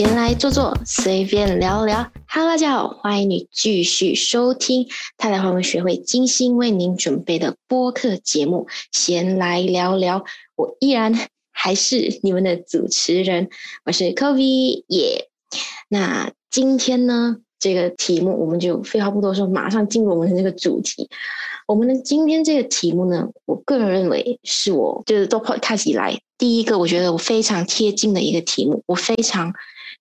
闲来坐坐，随便聊聊。Hello，大家好，欢迎你继续收听太太华文学会精心为您准备的播客节目。闲来聊聊，我依然还是你们的主持人，我是 Kobe 耶。那今天呢，这个题目我们就废话不多说，马上进入我们的这个主题。我们的今天这个题目呢，我个人认为是我就是做 Podcast 以来第一个，我觉得我非常贴近的一个题目，我非常。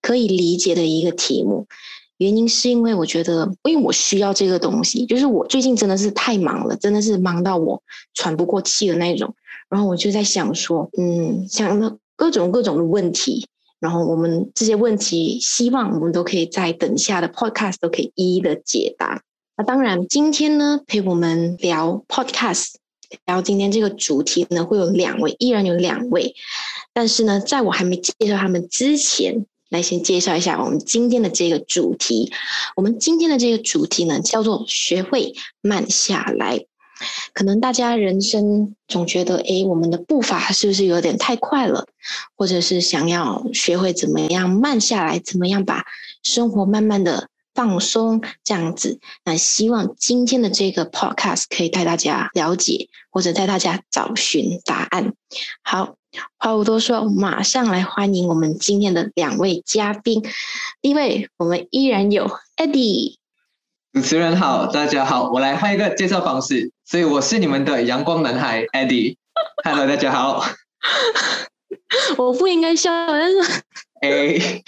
可以理解的一个题目，原因是因为我觉得，因为我需要这个东西，就是我最近真的是太忙了，真的是忙到我喘不过气的那种。然后我就在想说，嗯，想了各种各种的问题，然后我们这些问题，希望我们都可以在等下的 podcast 都可以一一的解答。那当然，今天呢陪我们聊 podcast，聊今天这个主题呢，会有两位，依然有两位，但是呢，在我还没介绍他们之前。来，先介绍一下我们今天的这个主题。我们今天的这个主题呢，叫做“学会慢下来”。可能大家人生总觉得，哎，我们的步伐是不是有点太快了？或者是想要学会怎么样慢下来，怎么样把生活慢慢的放松，这样子。那希望今天的这个 podcast 可以带大家了解，或者带大家找寻答案。好。话不多说，马上来欢迎我们今天的两位嘉宾。第一位，我们依然有 Eddie。主持人好，大家好，我来换一个介绍方式，所以我是你们的阳光男孩 Eddie。Hello，大家好。我不应该笑，但是，哎，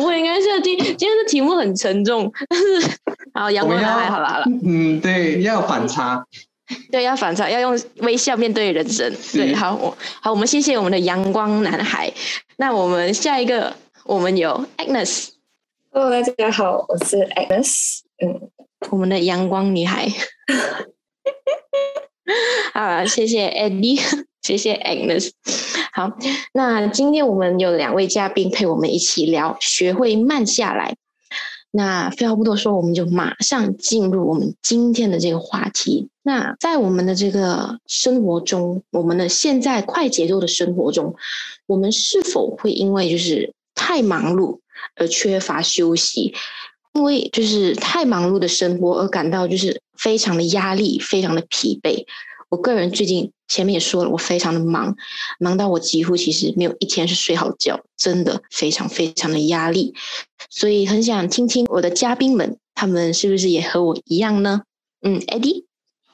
我应该笑。今今天的题目很沉重，但是，好，阳光男孩，好了好了。嗯，对，要反差。对，要反差，要用微笑面对人生。对，好，我好，我们谢谢我们的阳光男孩。那我们下一个，我们有 Agnes。Hello，大家好，我是 Agnes。嗯，我们的阳光女孩。好，谢谢 Eddie，谢谢 Agnes。好，那今天我们有两位嘉宾陪我们一起聊，学会慢下来。那废话不多说，我们就马上进入我们今天的这个话题。那在我们的这个生活中，我们的现在快节奏的生活中，我们是否会因为就是太忙碌而缺乏休息？因为就是太忙碌的生活而感到就是非常的压力，非常的疲惫。我个人最近前面也说了，我非常的忙，忙到我几乎其实没有一天是睡好觉，真的非常非常的压力。所以很想听听我的嘉宾们，他们是不是也和我一样呢？嗯，Eddie，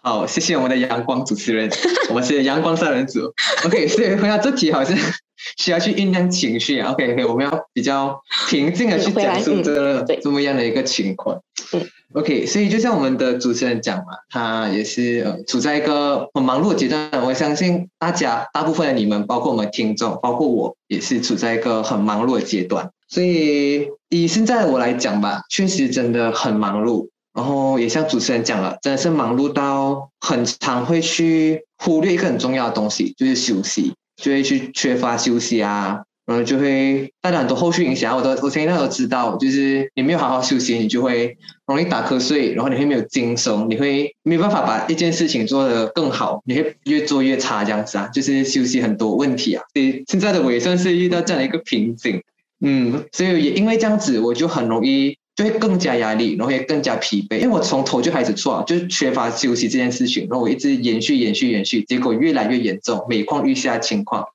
好，谢谢我们的阳光主持人，我们是阳光三人组。OK，所以回答这题好像 需要去酝酿情绪。OK，OK，我们要比较平静的去讲述这这么样的一个情况。嗯。OK，所以就像我们的主持人讲嘛，他也是呃处在一个很忙碌的阶段。我相信大家大部分的你们，包括我们听众，包括我，也是处在一个很忙碌的阶段。所以以现在我来讲吧，确实真的很忙碌。然后也像主持人讲了，真的是忙碌到很常会去忽略一个很重要的东西，就是休息，就会去缺乏休息啊。然后就会带来很多后续影响。我都我现在都知道，就是你没有好好休息，你就会容易打瞌睡，然后你会没有精神，你会没有办法把一件事情做得更好，你会越做越差这样子啊。就是休息很多问题啊。所以现在的我也算是遇到这样的一个瓶颈，嗯，所以也因为这样子，我就很容易就会更加压力，然后也更加疲惫。因为我从头就开始错，就是缺乏休息这件事情，然后我一直延续延续延续，结果越来越严重，每况愈下情况。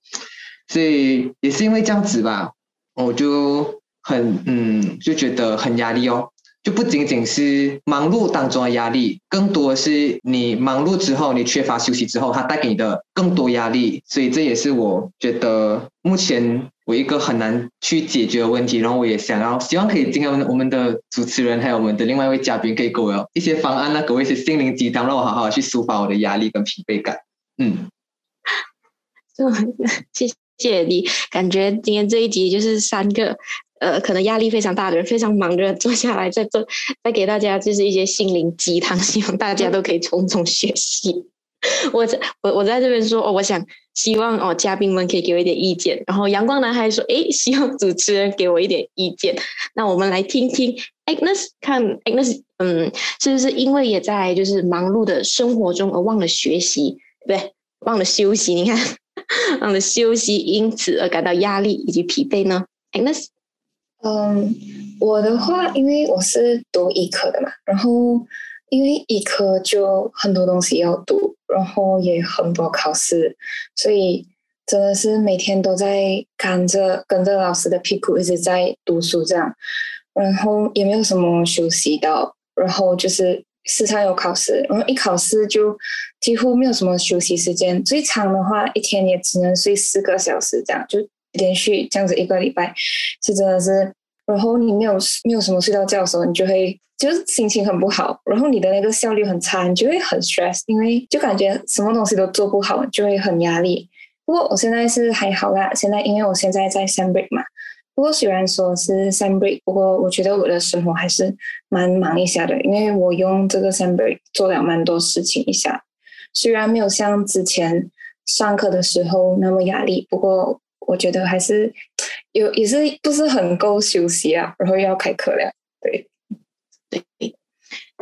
所以也是因为这样子吧，我就很嗯，就觉得很压力哦。就不仅仅是忙碌当中的压力，更多的是你忙碌之后，你缺乏休息之后，它带给你的更多压力。所以这也是我觉得目前我一个很难去解决的问题。然后我也想要，希望可以今天我们的主持人还有我们的另外一位嘉宾，可以给我一些方案呢，给我一些心灵鸡汤，让我好好去抒发我的压力跟疲惫感。嗯，谢谢。谢你，感觉今天这一集就是三个，呃，可能压力非常大的人，非常忙的人坐下来，再做，再给大家就是一些心灵鸡汤，希望大家都可以从中学习。我在我我在这边说，哦，我想希望哦，嘉宾们可以给我一点意见。然后阳光男孩说，诶，希望主持人给我一点意见。那我们来听听 Agnes，看 Agnes，嗯，是不是因为也在就是忙碌的生活中而忘了学习，对不对？忘了休息？你看。忘了休息，因此而感到压力以及疲惫呢？Agnes，嗯，我的话，因为我是读医科的嘛，然后因为医科就很多东西要读，然后也很多考试，所以真的是每天都在赶着跟着老师的屁股一直在读书这样，然后也没有什么休息到，然后就是时常有考试，然后一考试就几乎没有什么休息时间，最长的话一天也只能睡四个小时这样就。连续这样子一个礼拜，是真的是，然后你没有没有什么睡到觉的时候，你就会就是心情很不好，然后你的那个效率很差，你就会很 stress，因为就感觉什么东西都做不好，就会很压力。不过我现在是还好啦，现在因为我现在在 s a m break 嘛，不过虽然说是 s a m break，不过我觉得我的生活还是蛮忙一下的，因为我用这个 s a m break 做了蛮多事情一下，虽然没有像之前上课的时候那么压力，不过。我觉得还是有，也是不是很够休息啊，然后又要开课了，对，对，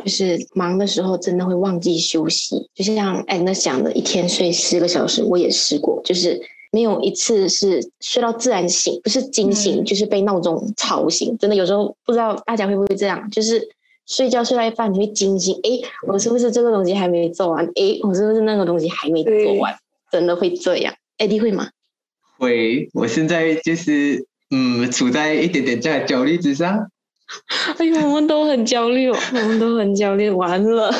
就是忙的时候真的会忘记休息，就像哎那讲的，一天睡十个小时，我也试过，就是没有一次是睡到自然醒，不是惊醒，就是被闹钟吵醒。真的有时候不知道大家会不会这样，就是睡觉睡到一半你会惊醒，哎，我是不是这个东西还没做完？哎，我是不是那个东西还没做完？真的会这样？艾迪会吗？会，我现在就是嗯，处在一点点这样焦虑之上。哎呦，我们都很焦虑，我们都很焦虑，完了，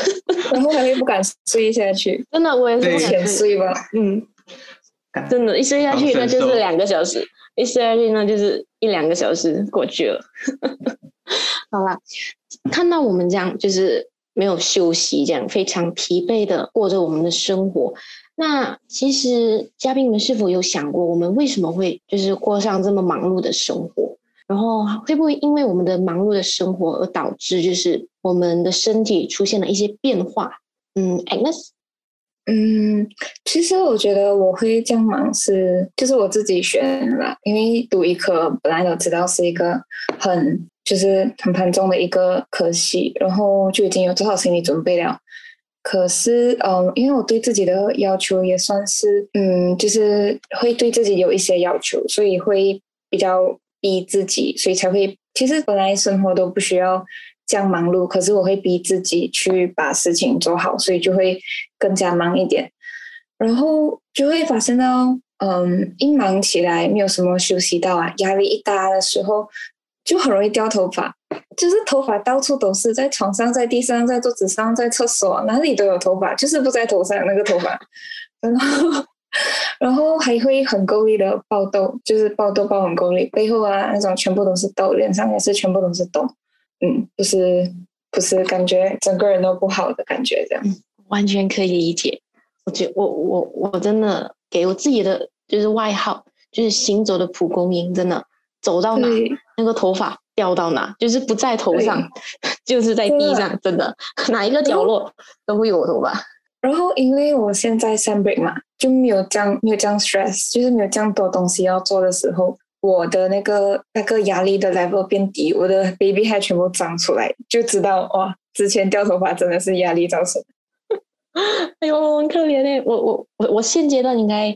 然后还会不敢睡下去。真的，我也是不敢睡吧。嗯，真的，一睡下去那就是两个小时，一睡下去那就是一两个小时过去了。好啦，看到我们这样就是没有休息，这样非常疲惫的过着我们的生活。那其实嘉宾们是否有想过，我们为什么会就是过上这么忙碌的生活？然后会不会因为我们的忙碌的生活而导致就是我们的身体出现了一些变化？嗯，Agnes，嗯，其实我觉得我会这样忙是就是我自己选的，因为读医科本来都知道是一个很就是很繁重的一个科系，然后就已经有做好心理准备了。可是，嗯，因为我对自己的要求也算是，嗯，就是会对自己有一些要求，所以会比较逼自己，所以才会。其实本来生活都不需要这样忙碌，可是我会逼自己去把事情做好，所以就会更加忙一点。然后就会发生到，嗯，一忙起来没有什么休息到啊，压力一大的时候，就很容易掉头发。就是头发到处都是，在床上、在地上、在桌子上、在厕所，哪里都有头发，就是不在头上那个头发。然后，然后还会很够力的爆痘，就是爆痘爆很够力，背后啊那种全部都是痘，脸上也是全部都是痘。嗯，就是不是，感觉整个人都不好的感觉，这样。完全可以理解。我觉我我我真的给我自己的就是外号，就是行走的蒲公英，真的走到哪那个头发。掉到哪，就是不在头上，就是在地上，真的 哪一个角落都会有我头发。然后因为我现在 s u break 嘛，就没有这样没有这样 stress，就是没有这样多东西要做的时候，我的那个那个压力的 level 变低，我的 baby hair 全部长出来，就知道哇，之前掉头发真的是压力造成。哎呦，很可怜嘞，我我我我现阶段应该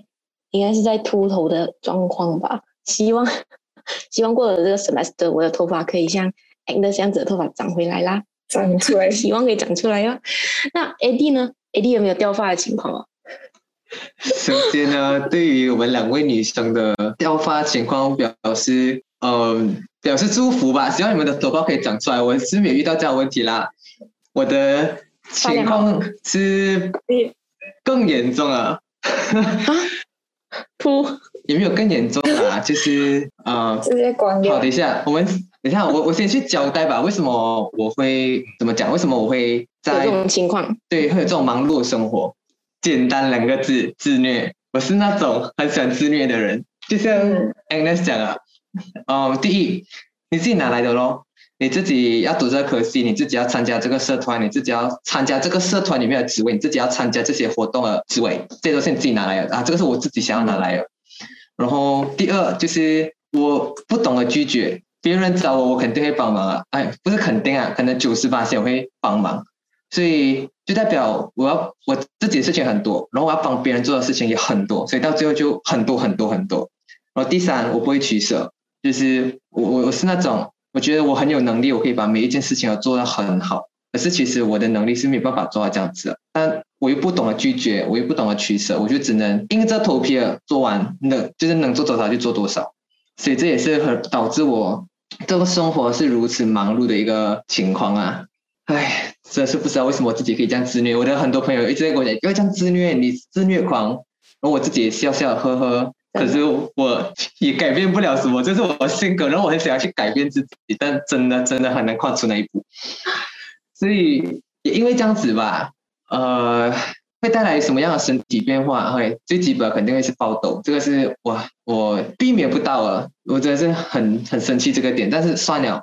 应该是在秃头的状况吧，希望。希望过了这个 semester，我的头发可以像 Agnes 这样子的头发长回来啦，长出来，希望可以长出来呀。那 AD 呢？AD 有没有掉发的情况啊？首先呢，对于我们两位女生的掉发情况表示，嗯，表示祝福吧。希望你们的头发可以长出来。我是没有遇到这样问题啦。我的情况是更严重啊。噗有没有更严重啊？就是啊，直接关掉。好，等一下，我们等一下，我我先去交代吧。为什么我会怎么讲？为什么我会在这种情况？对，会有这种忙碌的生活。简单两个字，自虐。我是那种很喜欢自虐的人，就像 Agnes 讲啊，哦，第一，你自己哪来的咯？你自己要读这个科系，你自己要参加这个社团，你自己要参加这个社团里面的职位，你自己要参加这些活动的职位，这都是你自己拿来的啊！这个是我自己想要拿来的。然后第二就是我不懂得拒绝，别人找我，我肯定会帮忙啊！哎，不是肯定啊，可能九十八线我会帮忙，所以就代表我要我自己的事情很多，然后我要帮别人做的事情也很多，所以到最后就很多很多很多。然后第三，我不会取舍。就是我我我是那种，我觉得我很有能力，我可以把每一件事情都做得很好。可是其实我的能力是没办法做到这样子的，但我又不懂得拒绝，我又不懂得取舍，我就只能硬着头皮做完，能就是能做多少就做多少。所以这也是很导致我这个生活是如此忙碌的一个情况啊！唉，真是不知道为什么我自己可以这样自虐。我的很多朋友一直在跟我讲，不要这样自虐，你自虐狂。然后我自己笑笑呵呵，可是我也改变不了什么，这是我性格。然后我很想要去改变自己，但真的真的很难跨出那一步。所以也因为这样子吧，呃。会带来什么样的身体变化？会最基本肯定会是爆痘，这个是我我避免不到了，我真的是很很生气这个点。但是算了，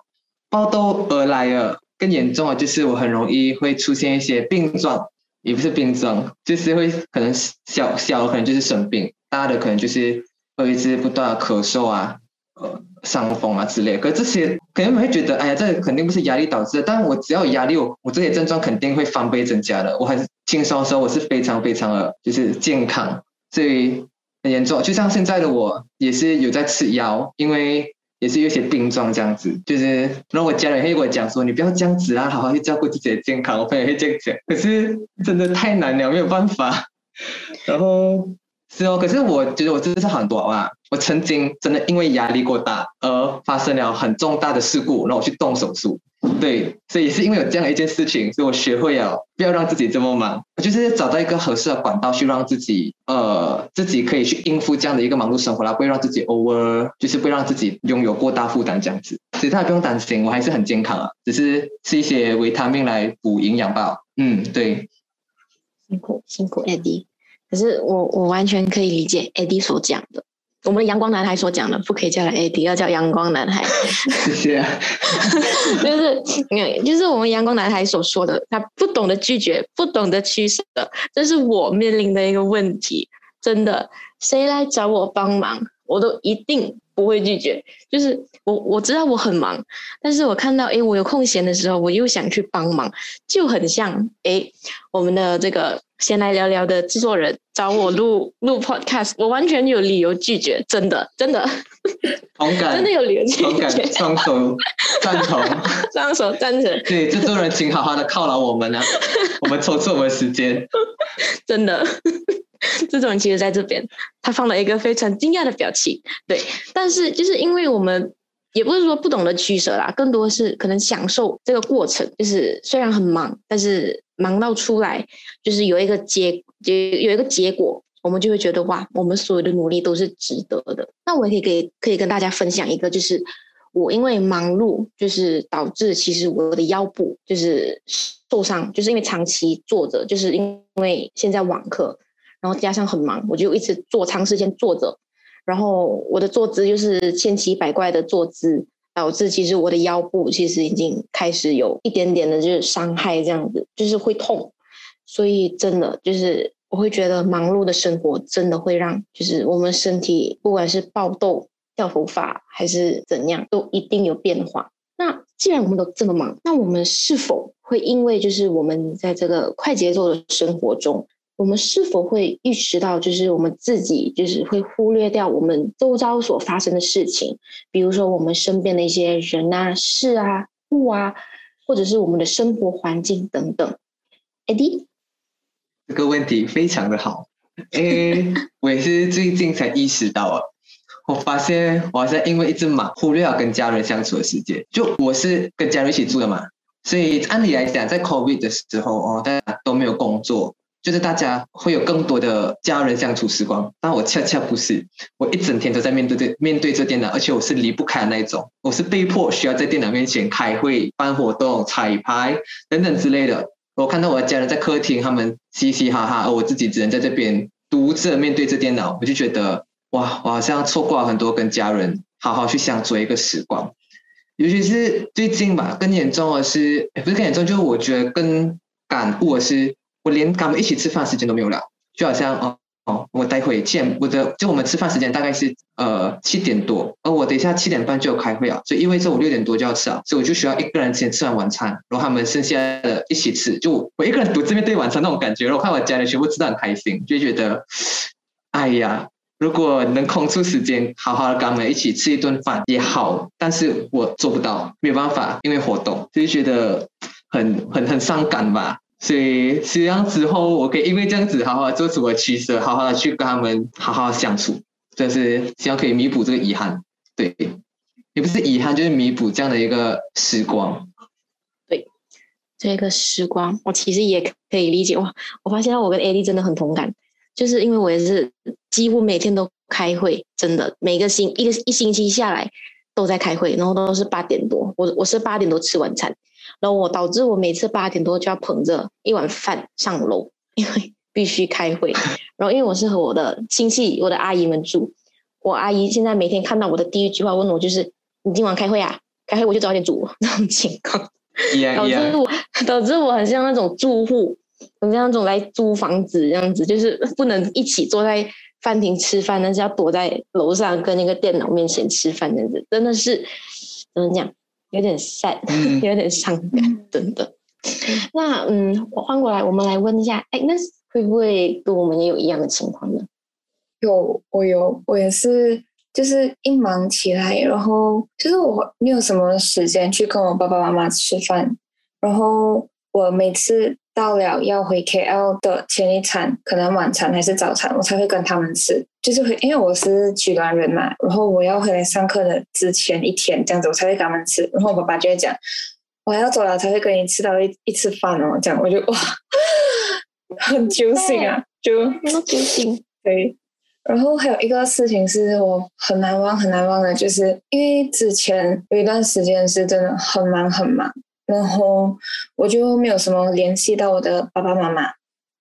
爆痘而来了，更严重的就是我很容易会出现一些病状，也不是病状，就是会可能小小可能就是生病，大的可能就是会一直不断的咳嗽啊。呃，伤风啊之类，可这些可能你会觉得，哎呀，这肯定不是压力导致的。但我只要有压力，我我这些症状肯定会翻倍增加的。我很轻松的时候，我是非常非常的就是健康，所以很严重。就像现在的我，也是有在吃药，因为也是有些病状这样子。就是，然后我家人会跟我讲说，你不要这样子啊，好好去照顾自己的健康。我朋友会这样讲，可是真的太难了，没有办法。然后。是哦，可是我觉得我真的是很多啊！我曾经真的因为压力过大而发生了很重大的事故，让我去动手术。对，所以也是因为有这样一件事情，所以我学会了不要让自己这么忙，就是找到一个合适的管道去让自己呃自己可以去应付这样的一个忙碌生活啦，不会让自己 over，就是不会让自己拥有过大负担这样子。所以大家不用担心，我还是很健康啊，只是吃一些维他命来补营养吧。嗯，对。辛苦辛苦，Eddie。可是我我完全可以理解 AD 所讲的，我们阳光男孩所讲的，不可以叫他 AD，要叫阳光男孩。谢谢。就是，就是我们阳光男孩所说的，他不懂得拒绝，不懂得取舍，这是我面临的一个问题。真的，谁来找我帮忙，我都一定不会拒绝。就是我我知道我很忙，但是我看到哎我有空闲的时候，我又想去帮忙，就很像哎我们的这个。先来聊聊的制作人找我录 录 podcast，我完全有理由拒绝，真的真的，同感，真的有理由拒绝，双手赞同，双手赞成。对，制作人请好好的犒劳我们啊，我们抽出我们的时间，真的，这种人其实在这边，他放了一个非常惊讶的表情，对，但是就是因为我们。也不是说不懂得取舍啦，更多是可能享受这个过程。就是虽然很忙，但是忙到出来，就是有一个结，有有一个结果，我们就会觉得哇，我们所有的努力都是值得的。那我也可以给可以跟大家分享一个，就是我因为忙碌，就是导致其实我的腰部就是受伤，就是因为长期坐着，就是因为现在网课，然后加上很忙，我就一直坐长时间坐着。然后我的坐姿就是千奇百怪的坐姿，导致其实我的腰部其实已经开始有一点点的就是伤害，这样子就是会痛。所以真的就是我会觉得忙碌的生活真的会让就是我们身体不管是爆痘、掉头发还是怎样，都一定有变化。那既然我们都这么忙，那我们是否会因为就是我们在这个快节奏的生活中？我们是否会意识到，就是我们自己就是会忽略掉我们周遭所发生的事情，比如说我们身边的一些人啊、事啊、物啊，或者是我们的生活环境等等。Eddie，这个问题非常的好。诶，我也是最近才意识到啊，我发现我好像因为一直忙，忽略了跟家人相处的时间。就我是跟家人一起住的嘛，所以按理来讲，在 COVID 的时候哦，大家都没有工作。就是大家会有更多的家人相处时光，但我恰恰不是，我一整天都在面对这面对这电脑，而且我是离不开那一种，我是被迫需要在电脑面前开会、办活动、彩排等等之类的。我看到我的家人在客厅，他们嘻嘻哈哈，而我自己只能在这边独自面对着电脑，我就觉得哇，我好像错过了很多跟家人好好去相处一个时光。尤其是最近吧，更严重的是，不是更严重，就是我觉得更感悟的是。我连跟他们一起吃饭时间都没有了，就好像哦哦，我待会见我的，就我们吃饭时间大概是呃七点多，而我等一下七点半就要开会啊，所以意味着我六点多就要吃啊，所以我就需要一个人先吃完晚餐，然后他们剩下的一起吃，就我一个人独自面对晚餐那种感觉，然后看我家人全部吃的很开心，就觉得，哎呀，如果能空出时间，好好的跟他们一起吃一顿饭也好，但是我做不到，没有办法，因为活动，就是觉得很很很伤感吧。所以希望之后我可以因为这样子，好好做出我取舍，好好的去跟他们好好相处，就是希望可以弥补这个遗憾。对，也不是遗憾，就是弥补这样的一个时光。对，这个时光，我其实也可以理解哇。我发现我跟 AD 真的很同感。就是因为我也是几乎每天都开会，真的每个星一个一星期下来都在开会，然后都是八点多，我我是八点多吃晚餐，然后我导致我每次八点多就要捧着一碗饭上楼，因为 必须开会。然后因为我是和我的亲戚、我的阿姨们住，我阿姨现在每天看到我的第一句话问我就是：“你今晚开会啊？开会我就早点煮。”这种情况，导致我导致我很像那种住户。很像那种来租房子，这样子就是不能一起坐在饭厅吃饭，但是要躲在楼上跟那个电脑面前吃饭，这样子真的是怎么讲？有点 sad，有点伤感，真的。那嗯，我换过来，我们来问一下，哎，那会不会跟我们也有一样的情况呢？有，我有，我也是，就是一忙起来，然后就是我没有什么时间去跟我爸爸妈妈吃饭，然后我每次。到了要回 KL 的前一餐，可能晚餐还是早餐，我才会跟他们吃。就是会，因为我是居兰人嘛，然后我要回来上课的之前一天这样子，我才会跟他们吃。然后我爸爸就会讲，我要走了才会跟你吃到一一次饭哦。这样我就哇，很揪心啊，就很揪心。对，然后还有一个事情是我很难忘很难忘的，就是因为之前有一段时间是真的很忙很忙。然后我就没有什么联系到我的爸爸妈妈，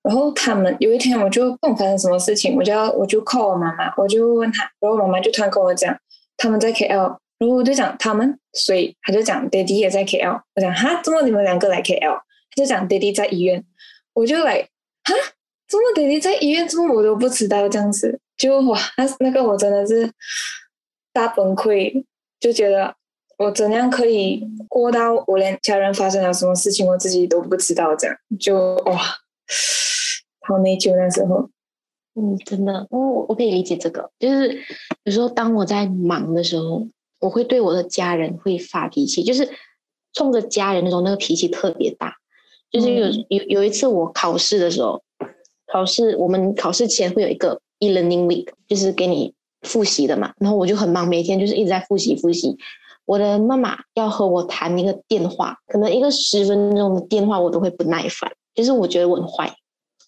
然后他们有一天我就不管发生什么事情，我就要我就 call 我妈妈，我就问他，然后我妈妈就突然跟我讲他们在 KL，然后我就讲他们，所以他就讲爹地也在 KL，我讲哈，怎么你们两个来 KL？他就讲爹地在医院，我就来哈，怎么爹地在医院？怎么我都不知道这样子，就哇，那那个我真的是大崩溃，就觉得。我怎样可以过到我连家人发生了什么事情我自己都不知道？这样就哇，好内疚那时候。嗯，真的，我我可以理解这个。就是有时候当我在忙的时候，我会对我的家人会发脾气，就是冲着家人那种那个脾气特别大。就是有有有一次我考试的时候，考试我们考试前会有一个 e-learning week，就是给你复习的嘛。然后我就很忙，每天就是一直在复习复习。我的妈妈要和我谈一个电话，可能一个十分钟的电话，我都会不耐烦。就是我觉得我很坏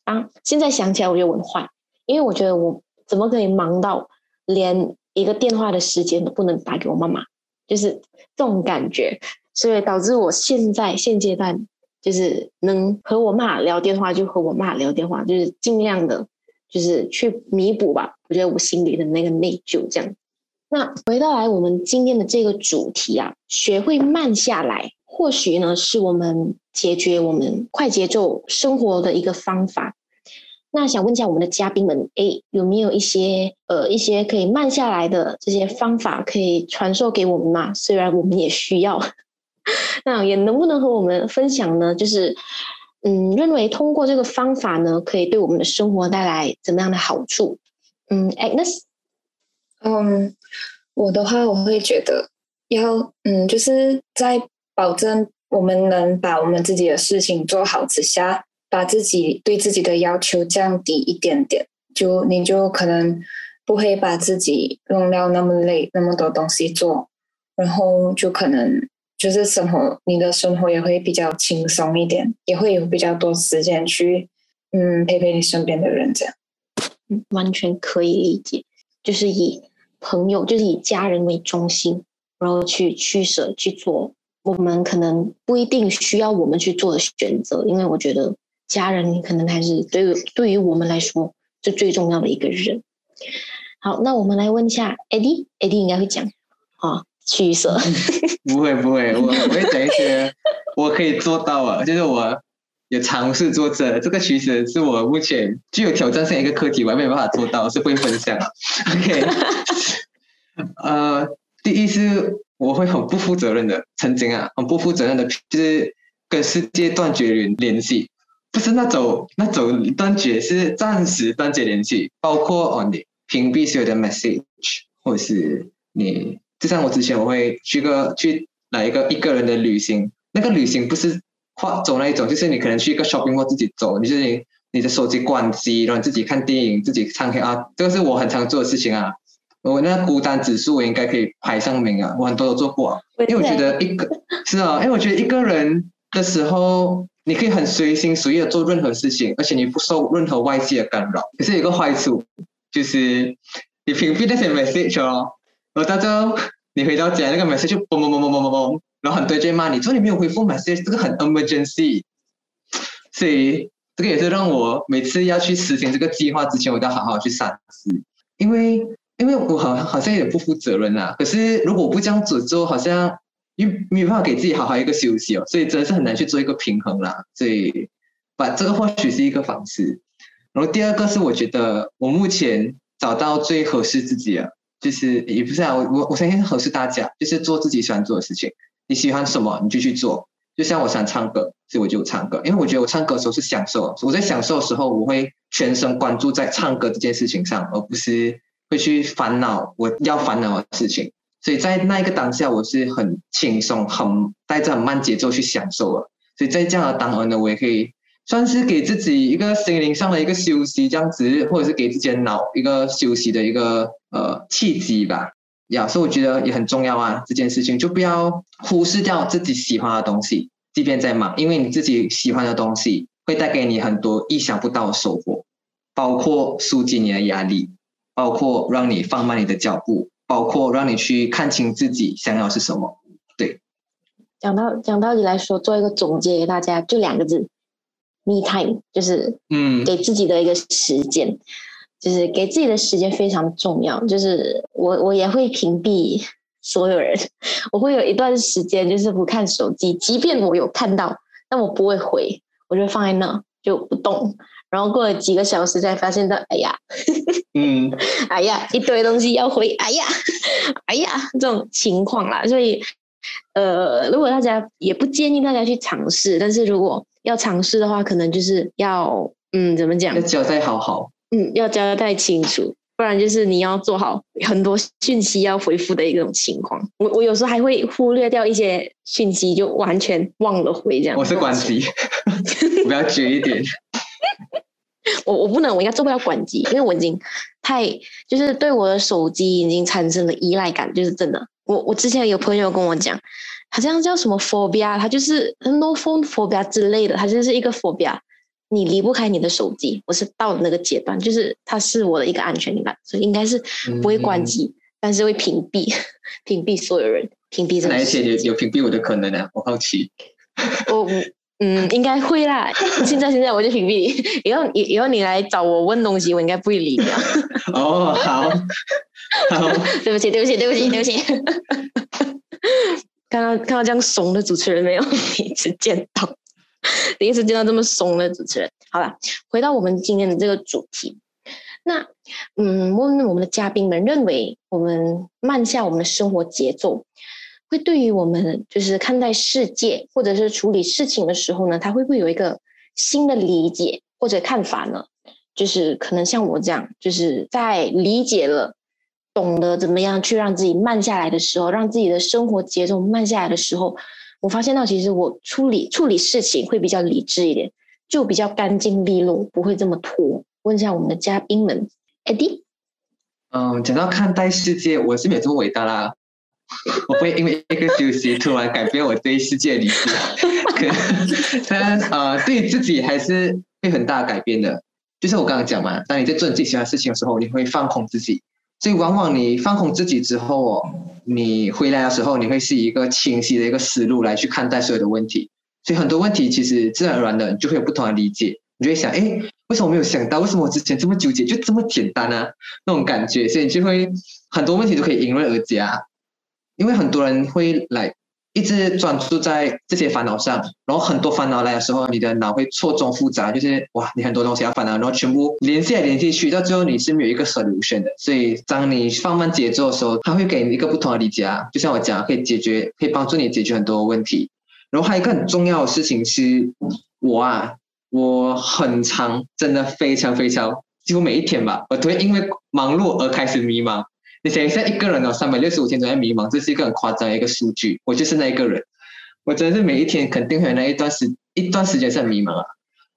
啊，现在想起来我觉得我很坏，因为我觉得我怎么可以忙到连一个电话的时间都不能打给我妈妈，就是这种感觉，所以导致我现在现阶段就是能和我妈聊电话就和我妈聊电话，就是尽量的，就是去弥补吧。我觉得我心里的那个内疚这样。那回到来，我们今天的这个主题啊，学会慢下来，或许呢是我们解决我们快节奏生活的一个方法。那想问一下我们的嘉宾们，哎，有没有一些呃一些可以慢下来的这些方法可以传授给我们嘛？虽然我们也需要，那也能不能和我们分享呢？就是嗯，认为通过这个方法呢，可以对我们的生活带来怎么样的好处？嗯，Agnes。嗯，我的话，我会觉得要嗯，就是在保证我们能把我们自己的事情做好之下，把自己对自己的要求降低一点点，就你就可能不会把自己弄到那么累，那么多东西做，然后就可能就是生活，你的生活也会比较轻松一点，也会有比较多时间去嗯陪陪你身边的人，这样，完全可以理解。就是以朋友，就是以家人为中心，然后去取舍去做我们可能不一定需要我们去做的选择，因为我觉得家人可能还是对于对于我们来说是最重要的一个人。好，那我们来问一下 Eddie，Eddie 应该会讲啊，取舍。不会不会，我我会讲一些我可以做到啊，就是我。有尝试做这，这个其实是我目前具有挑战性一个课题，我还没有办法做到，是不会分享。OK，呃，第一是我会很不负责任的，曾经啊，很不负责任的，就是跟世界断绝联联系，不是那种那种断绝，是暂时断绝联系，包括哦你屏蔽所有的 message，或者是你，就像我之前我会去个去来一个一个人的旅行，那个旅行不是跨走那一种，就是你可能去一个 shopping mall 自己走，你就是你你的手机关机，然后自己看电影，自己唱 K 啊，这个是我很常做的事情啊。我那孤单指数我应该可以排上名啊，我很多都做过，因为我觉得一个是啊，因为我觉得一个人的时候，你可以很随心随意的做任何事情，而且你不受任何外界的干扰。可是有一个坏处，就是你屏蔽那些 message 哦，然后到最后你回到家那个 message 就嘣嘣嘣嘣嘣嘣嘣，然后很多人就骂你，说你没有回复 message，这个很 emergency，所以这个也是让我每次要去实行这个计划之前，我都要好好去反思，因为。因为我好好像也不负责任啊，可是如果不这样子做，好像又没有办法给自己好好一个休息哦，所以真的是很难去做一个平衡啦。所以，把这个或许是一个方式。然后第二个是我觉得我目前找到最合适自己啊，就是也不是啊，我我我相信合适大家，就是做自己喜欢做的事情。你喜欢什么，你就去做。就像我想唱歌，所以我就唱歌，因为我觉得我唱歌的时候是享受。我在享受的时候，我会全神贯注在唱歌这件事情上，而不是。会去烦恼我要烦恼的事情，所以在那一个当下，我是很轻松、很带着很慢节奏去享受了。所以在这样的当儿呢，我也可以算是给自己一个心灵上的一个休息，这样子，或者是给自己的脑一个休息的一个呃契机吧。呀，所以我觉得也很重要啊，这件事情就不要忽视掉自己喜欢的东西，即便在忙，因为你自己喜欢的东西会带给你很多意想不到的收获，包括疏解你的压力。包括让你放慢你的脚步，包括让你去看清自己想要是什么。对，讲到讲到你来说，做一个总结给大家，就两个字：me time，就是嗯，给自己的一个时间，就是给自己的时间非常重要。就是我我也会屏蔽所有人，我会有一段时间就是不看手机，即便我有看到，但我不会回，我就放在那就不动。然后过了几个小时，才发现到，哎呀，嗯，哎呀，一堆东西要回，哎呀，哎呀，这种情况啦。所以，呃，如果大家也不建议大家去尝试，但是如果要尝试的话，可能就是要，嗯，怎么讲？要交代好好，嗯，要交代清楚，不然就是你要做好很多讯息要回复的一种情况。我我有时候还会忽略掉一些讯息，就完全忘了回这样。我是关机，不要绝一点。我我不能，我应该做不了管机，因为我已经太就是对我的手机已经产生了依赖感，就是真的。我我之前有朋友跟我讲，好像叫什么 phobia，他就是 no phone phobia 之类的，他就是一个 phobia，你离不开你的手机。我是到了那个阶段，就是它是我的一个安全感，所以应该是不会关机，但是会屏蔽 屏蔽所有人，屏蔽这哪一些有有屏蔽我的可能呢？我好奇。我。嗯，应该会啦。现在现在我就屏蔽你，以后以以后你来找我问东西，我应该不会理你。哦，好，好，对不起，对不起，对不起，对不起。看到看到这样怂的主持人没有？第一次见到，第一次见到这么怂的主持人。好了，回到我们今天的这个主题。那嗯，问我们的嘉宾们认为，我们慢下我们的生活节奏。会对于我们就是看待世界或者是处理事情的时候呢，他会不会有一个新的理解或者看法呢？就是可能像我这样，就是在理解了、懂得怎么样去让自己慢下来的时候，让自己的生活节奏慢下来的时候，我发现到其实我处理处理事情会比较理智一点，就比较干净利落，不会这么拖。问一下我们的嘉宾们，Eddie，嗯，讲到看待世界，我是没有这么伟大啦。我不会因为一个休息突然改变我对世界的理解，但呃，对自己还是会很大改变的。就是我刚刚讲嘛，当你在做你自己喜欢的事情的时候，你会放空自己。所以往往你放空自己之后哦，你回来的时候，你会是一个清晰的一个思路来去看待所有的问题。所以很多问题其实自然而然的你就会有不同的理解。你就会想，哎，为什么没有想到？为什么我之前这么纠结？就这么简单啊，那种感觉。所以就会很多问题都可以迎刃而解啊。因为很多人会来一直专注在这些烦恼上，然后很多烦恼来的时候，你的脑会错综复杂，就是哇，你很多东西要烦恼，然后全部联系来联系去，到最后你是没有一个 solution 的。所以当你放慢节奏的时候，它会给你一个不同的理解啊。就像我讲，可以解决，可以帮助你解决很多问题。然后还有一个很重要的事情是，我啊，我很长，真的非常非常几乎每一天吧，我都会因为忙碌而开始迷茫。你想一下，一个人哦，三百六十五天都在迷茫，这是一个很夸张的一个数据。我就是那一个人，我真的是每一天肯定会有那一段时一段时间是迷茫啊。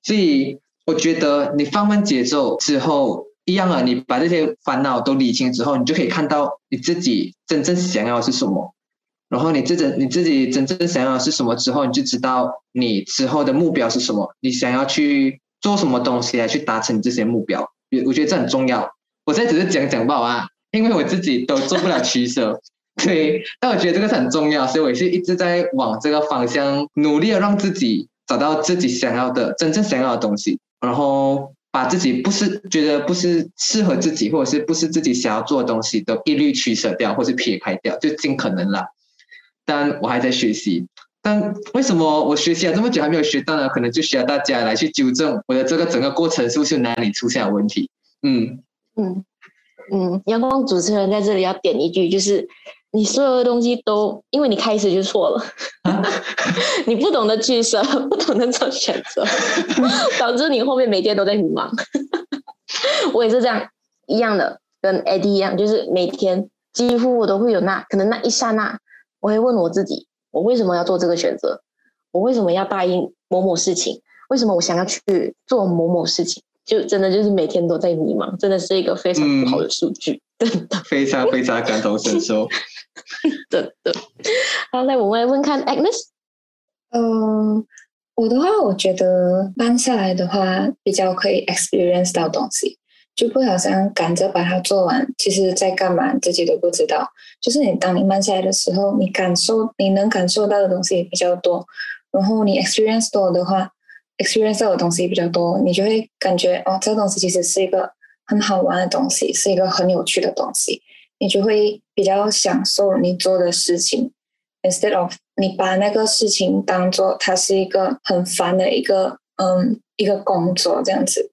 所以我觉得你放慢节奏之后，一样啊，你把这些烦恼都理清之后，你就可以看到你自己真正想要的是什么。然后你自己你自己真正想要的是什么之后，你就知道你之后的目标是什么，你想要去做什么东西来去达成你这些目标。我觉得这很重要。我现在只是讲讲吧啊，因为我自己都做不了取舍，对。但我觉得这个是很重要，所以我也是一直在往这个方向努力，让自己找到自己想要的真正想要的东西，然后把自己不是觉得不是适合自己，或者是不是自己想要做的东西，都一律取舍掉，或是撇开掉，就尽可能啦。但我还在学习，但为什么我学习了这么久还没有学到呢？可能就需要大家来去纠正我的这个整个过程是不是哪里出现了问题？嗯嗯嗯，阳光主持人在这里要点一句，就是你所有的东西都因为你开始就错了，你不懂得取舍，不懂得做选择，导致你后面每天都在迷茫。我也是这样一样的，跟 Eddie 一样，就是每天几乎我都会有那可能那一刹那。我会问我自己：我为什么要做这个选择？我为什么要答应某某事情？为什么我想要去做某某事情？就真的就是每天都在迷茫，真的是一个非常不好的数据，真的非常非常感同身受。真的。好，那我们来问看 Agnes。嗯，我的话，我觉得慢下来的话，比较可以 experience 到东西。就不好像赶着把它做完，其实在干嘛自己都不知道。就是你当你慢下来的时候，你感受你能感受到的东西也比较多，然后你 experience 多的话，experience 到的东西比较多，你就会感觉哦，这个东西其实是一个很好玩的东西，是一个很有趣的东西，你就会比较享受你做的事情，instead of 你把那个事情当做它是一个很烦的一个嗯一个工作这样子。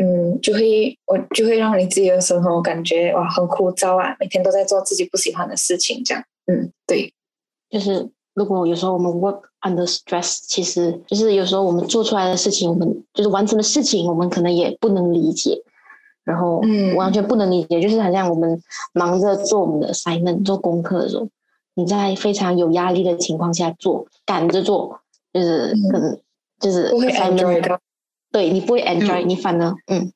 嗯，就会我就会让你自己的生活感觉哇很枯燥啊，每天都在做自己不喜欢的事情，这样。嗯，对，就是如果有时候我们 work under stress，其实就是有时候我们做出来的事情，我们就是完成的事情，我们可能也不能理解，然后嗯，完全不能理解，就是好像我们忙着做我们的 assignment 做功课的时候，你在非常有压力的情况下做，赶着做，就是可能就是 assignment。对你不会 enjoy，你反而嗯，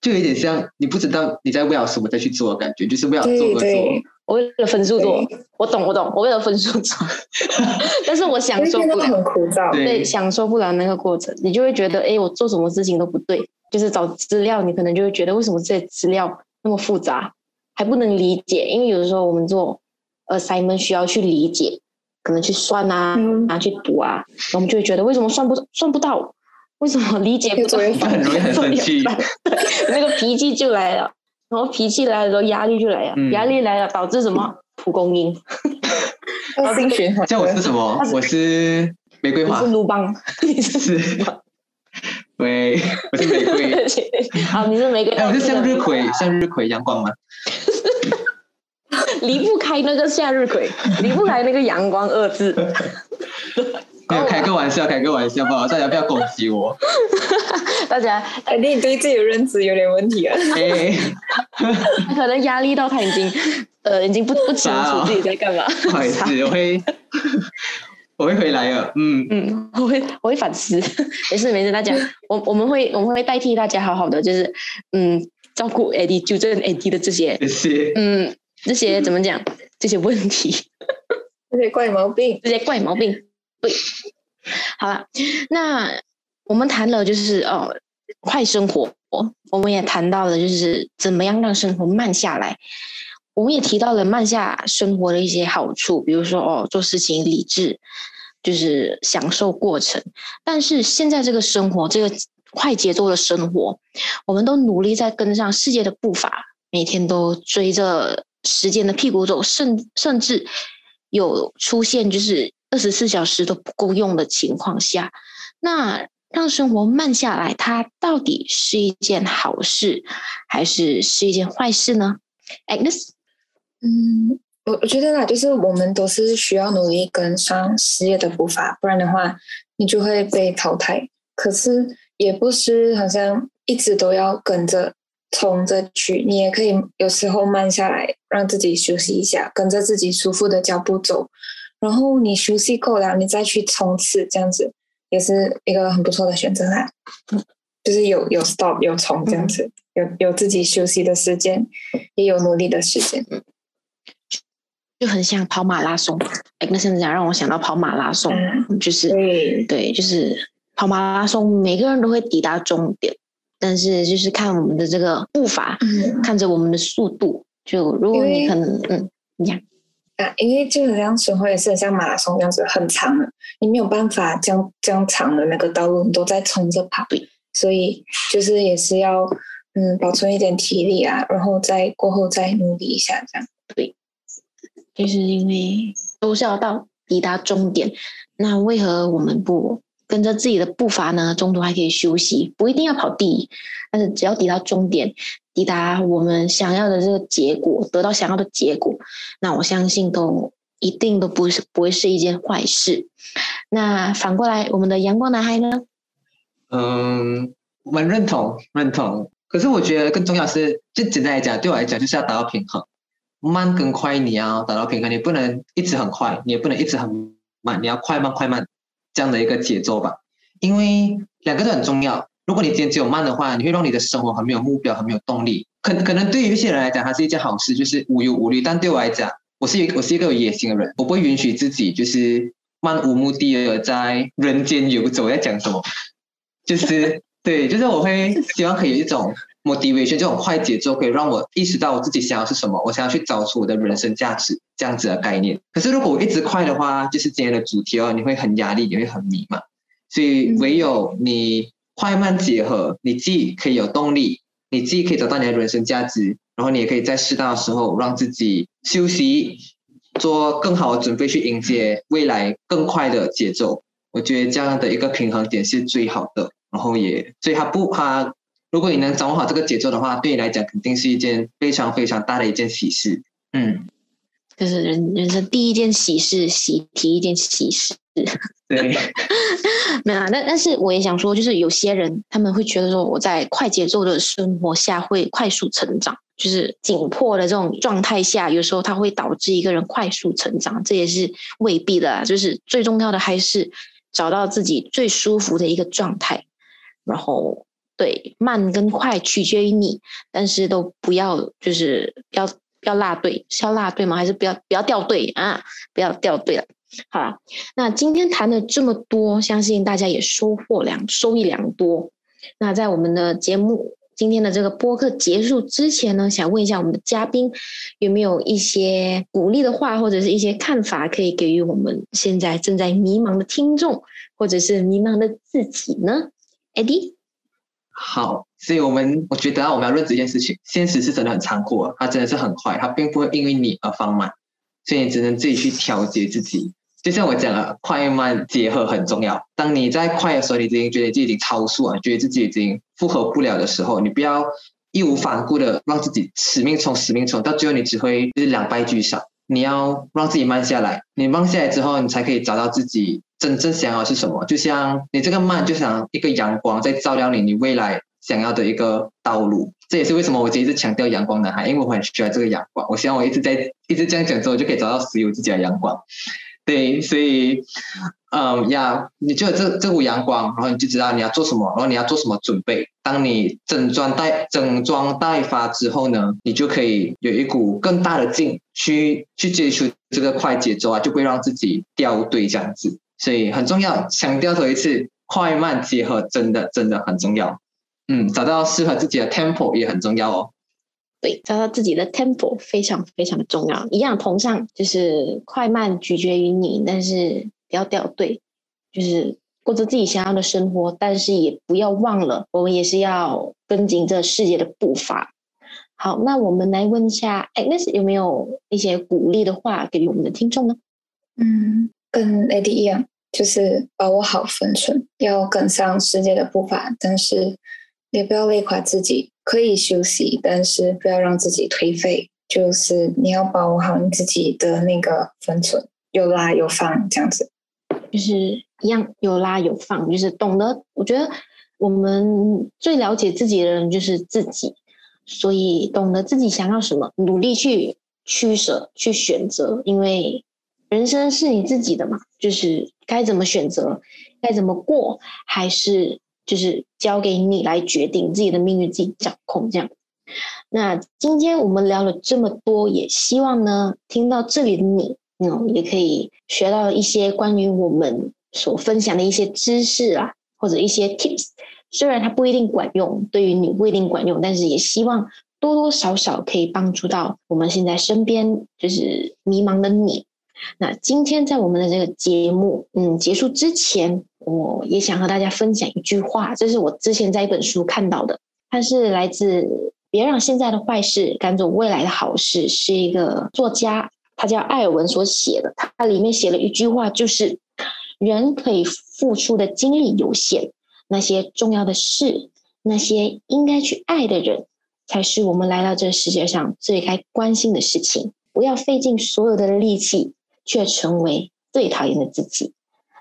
就有点像你不知道你在为了什么再去做的感觉，就是为了做而做。我为了分数做，我懂我懂，我为了分数做，但是我享受不了，很枯燥，对，享受不了那个过程，你就会觉得，哎，我做什么事情都不对，就是找资料，你可能就会觉得，为什么这些资料那么复杂，还不能理解？因为有的时候我们做 assignment 需要去理解，可能去算啊，啊去读啊，我们就会觉得，为什么算不算不到？为什么理解不到？很容易很生气，那个脾气就来了，然后脾气来了之后，压力就来了，压力来了导致什么？蒲公英，恶性循环。叫我是什么？我是玫瑰花。是鲁邦，你是？喂，我是玫瑰。好，你是玫瑰。哎，我是向日葵，向日葵阳光吗？离不开那个向日葵，离不开那个阳光二字。没有开个玩笑，开个玩笑不好，大家不要攻击我。大家，肯定对自己的认知有点问题了。可能压力到他已经，呃，已经不不清楚自己在干嘛。不好意思，我会，我会回来的。嗯嗯，我会我会反思。没事没事，大家，我我们会我们会代替大家好好的，就是嗯，照顾 AD 纠正 AD 的这些，这些嗯这些怎么讲这些问题，这些怪毛病，这些怪毛病。对，好了，那我们谈了就是哦，快生活，我们也谈到了就是怎么样让生活慢下来，我们也提到了慢下生活的一些好处，比如说哦，做事情理智，就是享受过程。但是现在这个生活，这个快节奏的生活，我们都努力在跟上世界的步伐，每天都追着时间的屁股走，甚甚至有出现就是。二十四小时都不够用的情况下，那让生活慢下来，它到底是一件好事，还是是一件坏事呢？Agnes，嗯，我我觉得啦，就是我们都是需要努力跟上事业的步伐，不然的话，你就会被淘汰。可是也不是好像一直都要跟着冲着去，你也可以有时候慢下来，让自己休息一下，跟着自己舒服的脚步走。然后你休息够了，你再去冲刺，这样子也是一个很不错的选择啦。就是有有 stop 有冲这样子，有有自己休息的时间，也有努力的时间。就很像跑马拉松，哎，那现在讲让我想到跑马拉松，就是对，就是跑马拉松，每个人都会抵达终点。但是就是看我们的这个步伐，看着我们的速度，就如果你可能，嗯，你讲啊，因为就是这样生活也是像马拉松这样子很长的，你没有办法这样这样长的那个道路你都在冲着跑，所以就是也是要嗯保存一点体力啊，然后再过后再努力一下这样，对，就是因为都是要到抵达终点，那为何我们不？跟着自己的步伐呢，中途还可以休息，不一定要跑第一，但是只要抵到终点，抵达我们想要的这个结果，得到想要的结果，那我相信都一定都不是不会是一件坏事。那反过来，我们的阳光男孩呢？嗯，我们认同认同，可是我觉得更重要是，就简单来讲，对我来讲就是要达到平衡，慢跟快你要达到平衡，你不能一直很快，你也不能一直很慢，你要快慢快慢。这样的一个节奏吧，因为两个都很重要。如果你今天只有慢的话，你会让你的生活很没有目标，很没有动力。可可能对于一些人来讲，它是一件好事，就是无忧无虑。但对我来讲，我是一我是一个有野心的人，我不允许自己就是漫无目的的在人间游走。我在讲什么？就是对，就是我会希望可以有一种。Motivation 这种快节奏可以让我意识到我自己想要是什么，我想要去找出我的人生价值这样子的概念。可是如果我一直快的话，就是今天的主题哦，你会很压力，你会很迷茫。所以唯有你快慢结合，你既可以有动力，你既可以找到你的人生价值，然后你也可以在适当的时候让自己休息，做更好的准备去迎接未来更快的节奏。我觉得这样的一个平衡点是最好的，然后也所以他不他。如果你能掌握好这个节奏的话，对你来讲肯定是一件非常非常大的一件喜事。嗯，就是人人生第一件喜事，喜提一件喜事。对，没有啊。但但是我也想说，就是有些人他们会觉得说，我在快节奏的生活下会快速成长，就是紧迫的这种状态下，有时候它会导致一个人快速成长，这也是未必的。就是最重要的还是找到自己最舒服的一个状态，然后。对，慢跟快取决于你，但是都不要就是要要落队，是要落队吗？还是不要不要掉队啊？不要掉队了。好了，那今天谈了这么多，相信大家也收获良收益良多。那在我们的节目今天的这个播客结束之前呢，想问一下我们的嘉宾，有没有一些鼓励的话，或者是一些看法，可以给予我们现在正在迷茫的听众，或者是迷茫的自己呢艾迪。好，所以我们我觉得啊我们要认这件事情，现实是真的很残酷啊，它真的是很快，它并不会因为你而放慢，所以你只能自己去调节自己。就像我讲了，快慢结合很重要。当你在快的时候，你已经觉得自己已经超速了，觉得自己已经负荷不了的时候，你不要义无反顾的让自己死命冲、死命冲，到最后你只会就是两败俱伤。你要让自己慢下来，你慢下来之后，你才可以找到自己。真正想要是什么？就像你这个慢，就像一个阳光在照亮你，你未来想要的一个道路。这也是为什么我一直强调阳光男孩，因为我很需要这个阳光。我希望我一直在一直这样讲之后，就可以找到属于自己的阳光。对，所以，嗯呀，你就有这这股阳光，然后你就知道你要做什么，然后你要做什么准备。当你整装待整装待发之后呢，你就可以有一股更大的劲去去接触这个快节奏啊，就不会让自己掉队这样子。所以很重要，强调头一次，快慢结合真的真的很重要。嗯，找到适合自己的 tempo 也很重要哦。对，找到自己的 tempo 非常非常的重要。一样同上，就是快慢取决于你，但是不要掉队，就是过着自己想要的生活，但是也不要忘了，我们也是要跟紧这世界的步伐。好，那我们来问一下，哎，那是有没有一些鼓励的话给予我们的听众呢？嗯。跟 AD 一样，就是把握好分寸，要跟上世界的步伐，但是也不要累垮自己。可以休息，但是不要让自己颓废。就是你要把握好你自己的那个分寸，有拉有放，这样子。就是一样有拉有放，就是懂得。我觉得我们最了解自己的人就是自己。所以懂得自己想要什么，努力去取舍、去选择，因为人生是你自己的嘛，就是该怎么选择、该怎么过，还是就是交给你来决定自己的命运，自己掌控这样。那今天我们聊了这么多，也希望呢，听到这里的你，嗯，也可以学到一些关于我们所分享的一些知识啊，或者一些 tips。虽然它不一定管用，对于你不一定管用，但是也希望多多少少可以帮助到我们现在身边就是迷茫的你。那今天在我们的这个节目，嗯，结束之前，我也想和大家分享一句话，这是我之前在一本书看到的，它是来自。别让现在的坏事赶走未来的好事，是一个作家，他叫艾尔文所写的。他里面写了一句话，就是人可以付出的精力有限，那些重要的事，那些应该去爱的人，才是我们来到这世界上最该关心的事情。不要费尽所有的力气，却成为最讨厌的自己。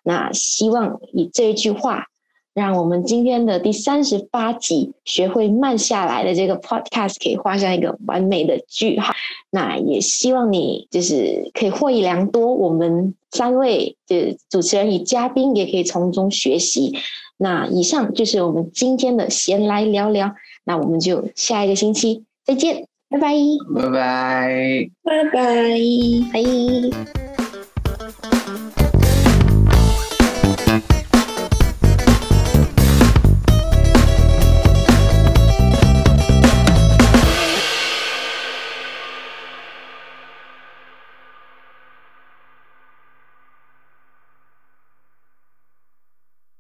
那希望以这一句话。让我们今天的第三十八集学会慢下来的这个 podcast 可以画上一个完美的句号。那也希望你就是可以获益良多。我们三位的主持人与嘉宾也可以从中学习。那以上就是我们今天的闲来聊聊。那我们就下一个星期再见，拜拜，拜拜，拜拜，拜。